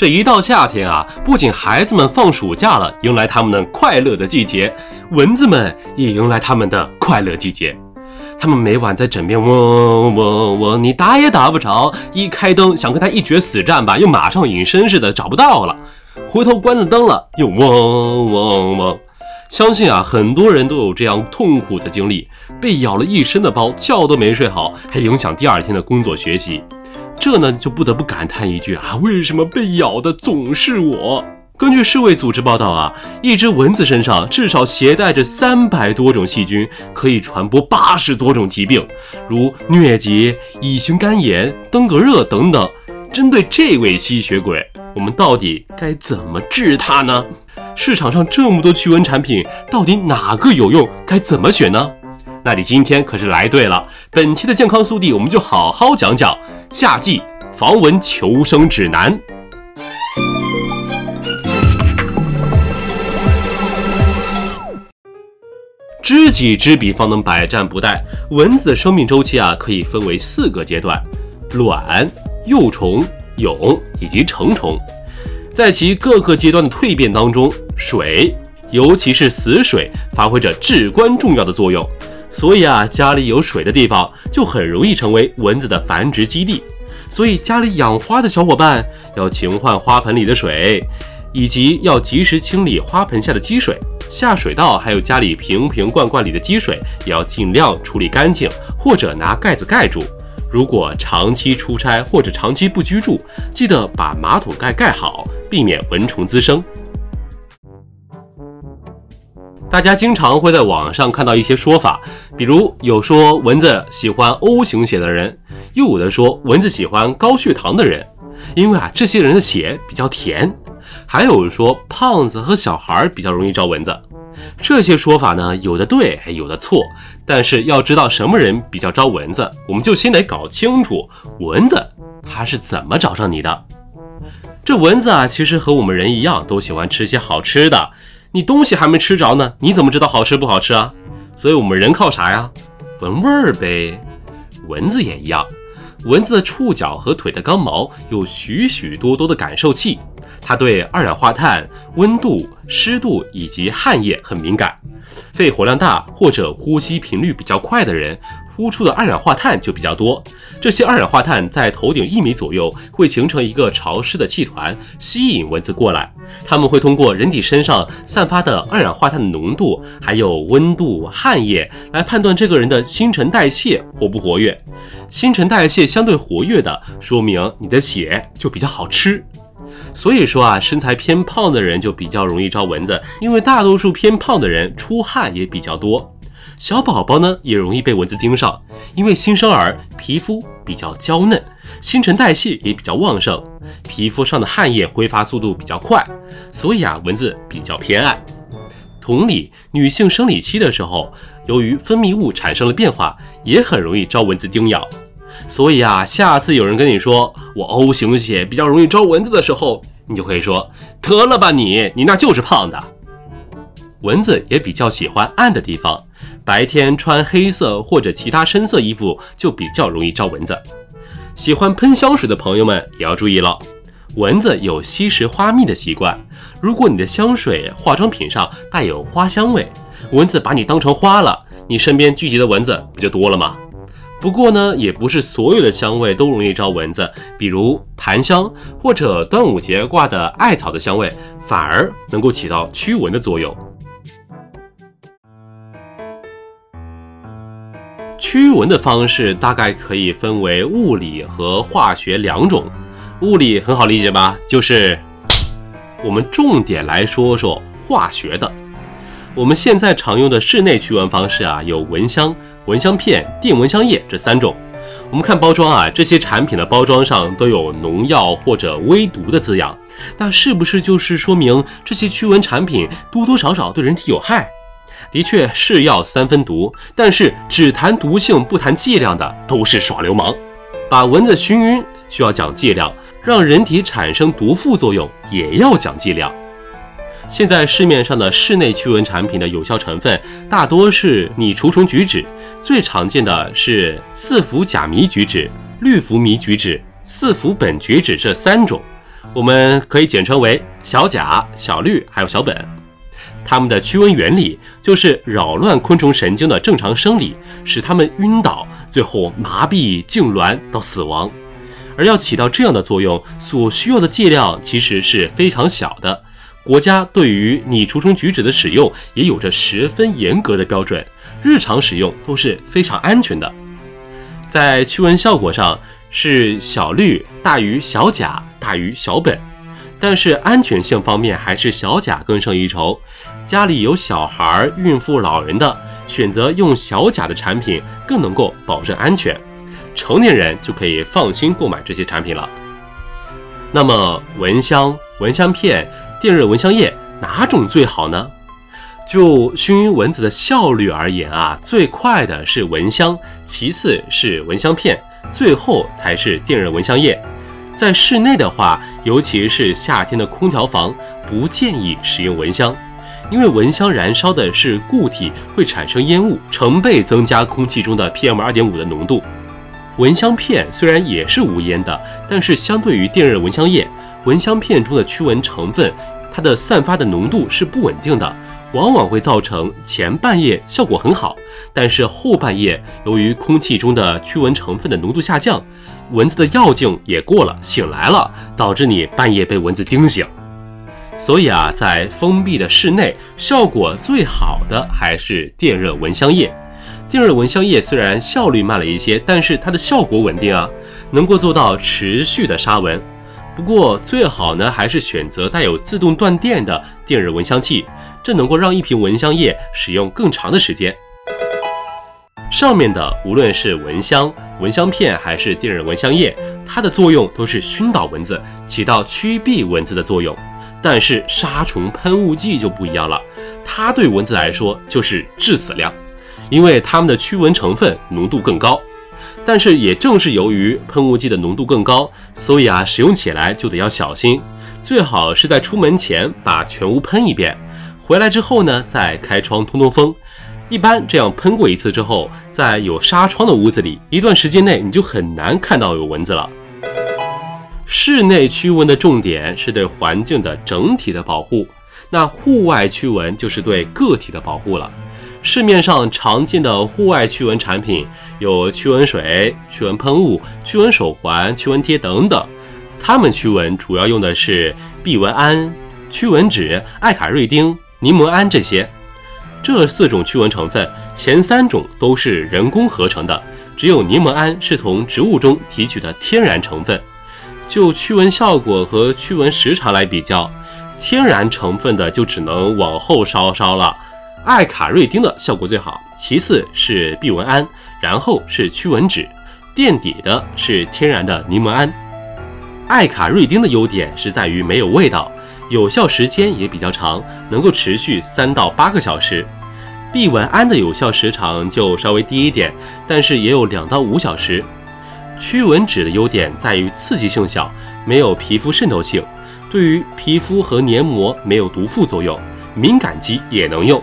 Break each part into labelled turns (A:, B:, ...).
A: 这一到夏天啊，不仅孩子们放暑假了，迎来他们的快乐的季节，蚊子们也迎来他们的快乐季节。他们每晚在枕边嗡嗡嗡，你打也打不着。一开灯，想跟他一决死战吧，又马上隐身似的找不到了。回头关了灯了，又嗡嗡嗡。相信啊，很多人都有这样痛苦的经历：被咬了一身的包，觉都没睡好，还影响第二天的工作学习。这呢，就不得不感叹一句啊，为什么被咬的总是我？根据世卫组织报道啊，一只蚊子身上至少携带着三百多种细菌，可以传播八十多种疾病，如疟疾、乙型肝炎、登革热等等。针对这位吸血鬼，我们到底该怎么治它呢？市场上这么多驱蚊产品，到底哪个有用？该怎么选呢？那你今天可是来对了。本期的健康速递，我们就好好讲讲夏季防蚊求生指南。知己知彼，方能百战不殆。蚊子的生命周期啊，可以分为四个阶段：卵、幼虫、蛹以及成虫。在其各个阶段的蜕变当中，水，尤其是死水，发挥着至关重要的作用。所以啊，家里有水的地方，就很容易成为蚊子的繁殖基地。所以家里养花的小伙伴，要勤换花盆里的水，以及要及时清理花盆下的积水。下水道还有家里瓶瓶罐罐里的积水，也要尽量处理干净，或者拿盖子盖住。如果长期出差或者长期不居住，记得把马桶盖盖好，避免蚊虫滋生。大家经常会在网上看到一些说法，比如有说蚊子喜欢 O 型血的人，又有的说蚊子喜欢高血糖的人，因为啊这些人的血比较甜。还有说胖子和小孩比较容易招蚊子，这些说法呢，有的对，有的错。但是要知道什么人比较招蚊子，我们就先得搞清楚蚊子它是怎么找上你的。这蚊子啊，其实和我们人一样，都喜欢吃些好吃的。你东西还没吃着呢，你怎么知道好吃不好吃啊？所以我们人靠啥呀？闻味儿呗。蚊子也一样，蚊子的触角和腿的刚毛有许许多多的感受器。它对二氧化碳、温度、湿度以及汗液很敏感，肺活量大或者呼吸频率比较快的人，呼出的二氧化碳就比较多。这些二氧化碳在头顶一米左右会形成一个潮湿的气团，吸引蚊子过来。它们会通过人体身上散发的二氧化碳的浓度，还有温度、汗液来判断这个人的新陈代谢活不活跃。新陈代谢相对活跃的，说明你的血就比较好吃。所以说啊，身材偏胖的人就比较容易招蚊子，因为大多数偏胖的人出汗也比较多。小宝宝呢也容易被蚊子盯上，因为新生儿皮肤比较娇嫩，新陈代谢也比较旺盛，皮肤上的汗液挥发速度比较快，所以啊蚊子比较偏爱。同理，女性生理期的时候，由于分泌物产生了变化，也很容易招蚊子叮咬。所以啊，下次有人跟你说我 O 型血比较容易招蚊子的时候，你就可以说得了吧你，你那就是胖的。蚊子也比较喜欢暗的地方，白天穿黑色或者其他深色衣服就比较容易招蚊子。喜欢喷香水的朋友们也要注意了，蚊子有吸食花蜜的习惯。如果你的香水、化妆品上带有花香味，蚊子把你当成花了，你身边聚集的蚊子不就多了吗？不过呢，也不是所有的香味都容易招蚊子，比如檀香或者端午节挂的艾草的香味，反而能够起到驱蚊的作用。驱蚊的方式大概可以分为物理和化学两种。物理很好理解吧？就是我们重点来说说化学的。我们现在常用的室内驱蚊方式啊，有蚊香、蚊香片、电蚊香液这三种。我们看包装啊，这些产品的包装上都有农药或者微毒的字样，那是不是就是说明这些驱蚊产品多多少少对人体有害？的确是药三分毒，但是只谈毒性不谈剂量的都是耍流氓。把蚊子熏晕需要讲剂量，让人体产生毒副作用也要讲剂量。现在市面上的室内驱蚊产品的有效成分大多是拟除虫菊酯，最常见的是四氟甲醚菊酯、氯氟醚菊酯、四氟苯菊酯这三种。我们可以简称为小甲、小绿还有小苯。它们的驱蚊原理就是扰乱昆虫神经的正常生理，使它们晕倒，最后麻痹、痉挛到死亡。而要起到这样的作用，所需要的剂量其实是非常小的。国家对于拟除虫菊酯的使用也有着十分严格的标准，日常使用都是非常安全的。在驱蚊效果上，是小绿大于小甲大于小苯，但是安全性方面还是小甲更胜一筹。家里有小孩、孕妇、老人的，选择用小甲的产品更能够保证安全。成年人就可以放心购买这些产品了。那么，蚊香、蚊香片、电热蚊香液哪种最好呢？就熏蚊子的效率而言啊，最快的是蚊香，其次是蚊香片，最后才是电热蚊香液。在室内的话，尤其是夏天的空调房，不建议使用蚊香。因为蚊香燃烧的是固体，会产生烟雾，成倍增加空气中的 PM 二点五的浓度。蚊香片虽然也是无烟的，但是相对于电热蚊香液，蚊香片中的驱蚊成分，它的散发的浓度是不稳定的，往往会造成前半夜效果很好，但是后半夜由于空气中的驱蚊成分的浓度下降，蚊子的药劲也过了，醒来了，导致你半夜被蚊子叮醒。所以啊，在封闭的室内，效果最好的还是电热蚊香液。电热蚊香液虽然效率慢了一些，但是它的效果稳定啊，能够做到持续的杀蚊。不过最好呢，还是选择带有自动断电的电热蚊香器，这能够让一瓶蚊香液使用更长的时间。上面的无论是蚊香、蚊香片还是电热蚊香液，它的作用都是熏倒蚊子，起到驱避蚊子的作用。但是杀虫喷雾剂就不一样了，它对蚊子来说就是致死量，因为它们的驱蚊成分浓度更高。但是也正是由于喷雾剂的浓度更高，所以啊，使用起来就得要小心，最好是在出门前把全屋喷一遍，回来之后呢，再开窗通通风。一般这样喷过一次之后，在有纱窗的屋子里，一段时间内你就很难看到有蚊子了。室内驱蚊的重点是对环境的整体的保护，那户外驱蚊就是对个体的保护了。市面上常见的户外驱蚊产品有驱蚊水、驱蚊喷雾、驱蚊手环、驱蚊贴等等，它们驱蚊主要用的是避蚊胺、驱蚊酯、艾卡瑞丁、柠檬胺这些。这四种驱蚊成分，前三种都是人工合成的，只有柠檬胺是从植物中提取的天然成分。就驱蚊效果和驱蚊时长来比较，天然成分的就只能往后稍稍了。艾卡瑞丁的效果最好，其次是避蚊胺，然后是驱蚊酯，垫底的是天然的柠檬胺。艾卡瑞丁的优点是在于没有味道，有效时间也比较长，能够持续三到八个小时。避蚊胺的有效时长就稍微低一点，但是也有两到五小时。驱蚊纸的优点在于刺激性小，没有皮肤渗透性，对于皮肤和黏膜没有毒副作用，敏感肌也能用。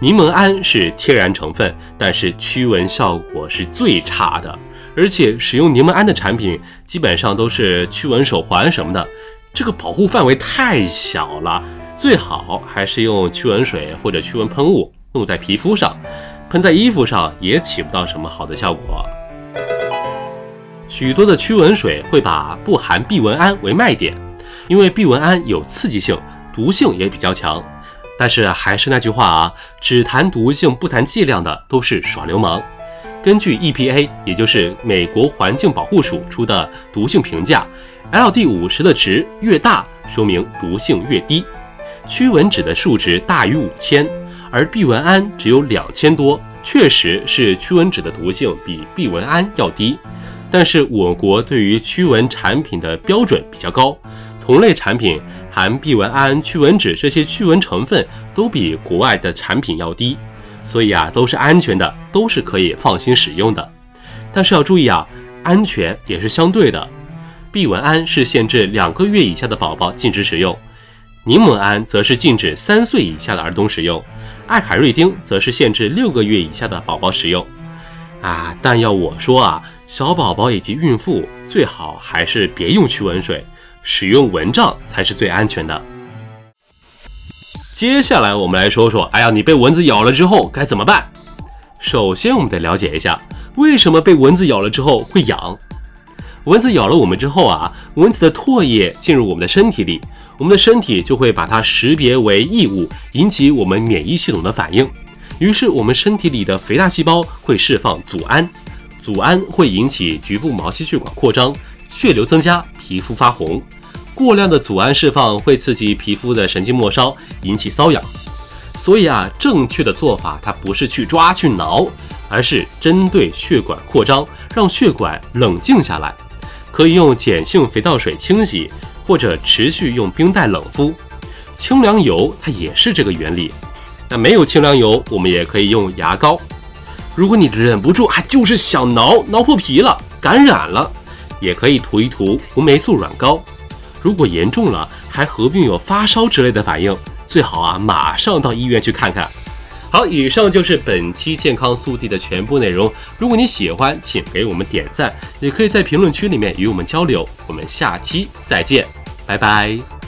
A: 柠檬胺是天然成分，但是驱蚊效果是最差的，而且使用柠檬胺的产品基本上都是驱蚊手环什么的，这个保护范围太小了，最好还是用驱蚊水或者驱蚊喷雾弄在皮肤上，喷在衣服上也起不到什么好的效果。许多的驱蚊水会把不含避蚊胺为卖点，因为避蚊胺有刺激性，毒性也比较强。但是还是那句话啊，只谈毒性不谈剂量的都是耍流氓。根据 EPA，也就是美国环境保护署出的毒性评价，LD 五十的值越大，说明毒性越低。驱蚊酯的数值大于五千，而避蚊胺只有两千多，确实是驱蚊酯的毒性比避蚊胺要低。但是我国对于驱蚊产品的标准比较高，同类产品含避蚊胺、驱蚊酯这些驱蚊成分都比国外的产品要低，所以啊都是安全的，都是可以放心使用的。但是要注意啊，安全也是相对的。避蚊胺是限制两个月以下的宝宝禁止使用，柠檬胺则是禁止三岁以下的儿童使用，艾卡瑞丁则是限制六个月以下的宝宝使用。啊，但要我说啊，小宝宝以及孕妇最好还是别用驱蚊水，使用蚊帐才是最安全的。接下来我们来说说，哎呀，你被蚊子咬了之后该怎么办？首先，我们得了解一下，为什么被蚊子咬了之后会痒。蚊子咬了我们之后啊，蚊子的唾液进入我们的身体里，我们的身体就会把它识别为异物，引起我们免疫系统的反应。于是，我们身体里的肥大细胞会释放组胺，组胺会引起局部毛细血管扩张，血流增加，皮肤发红。过量的组胺释放会刺激皮肤的神经末梢，引起瘙痒。所以啊，正确的做法它不是去抓去挠，而是针对血管扩张，让血管冷静下来。可以用碱性肥皂水清洗，或者持续用冰袋冷敷。清凉油它也是这个原理。那没有清凉油，我们也可以用牙膏。如果你忍不住啊，就是想挠挠破皮了，感染了，也可以涂一涂红霉素软膏。如果严重了，还合并有发烧之类的反应，最好啊马上到医院去看看。好，以上就是本期健康速递的全部内容。如果你喜欢，请给我们点赞，也可以在评论区里面与我们交流。我们下期再见，拜拜。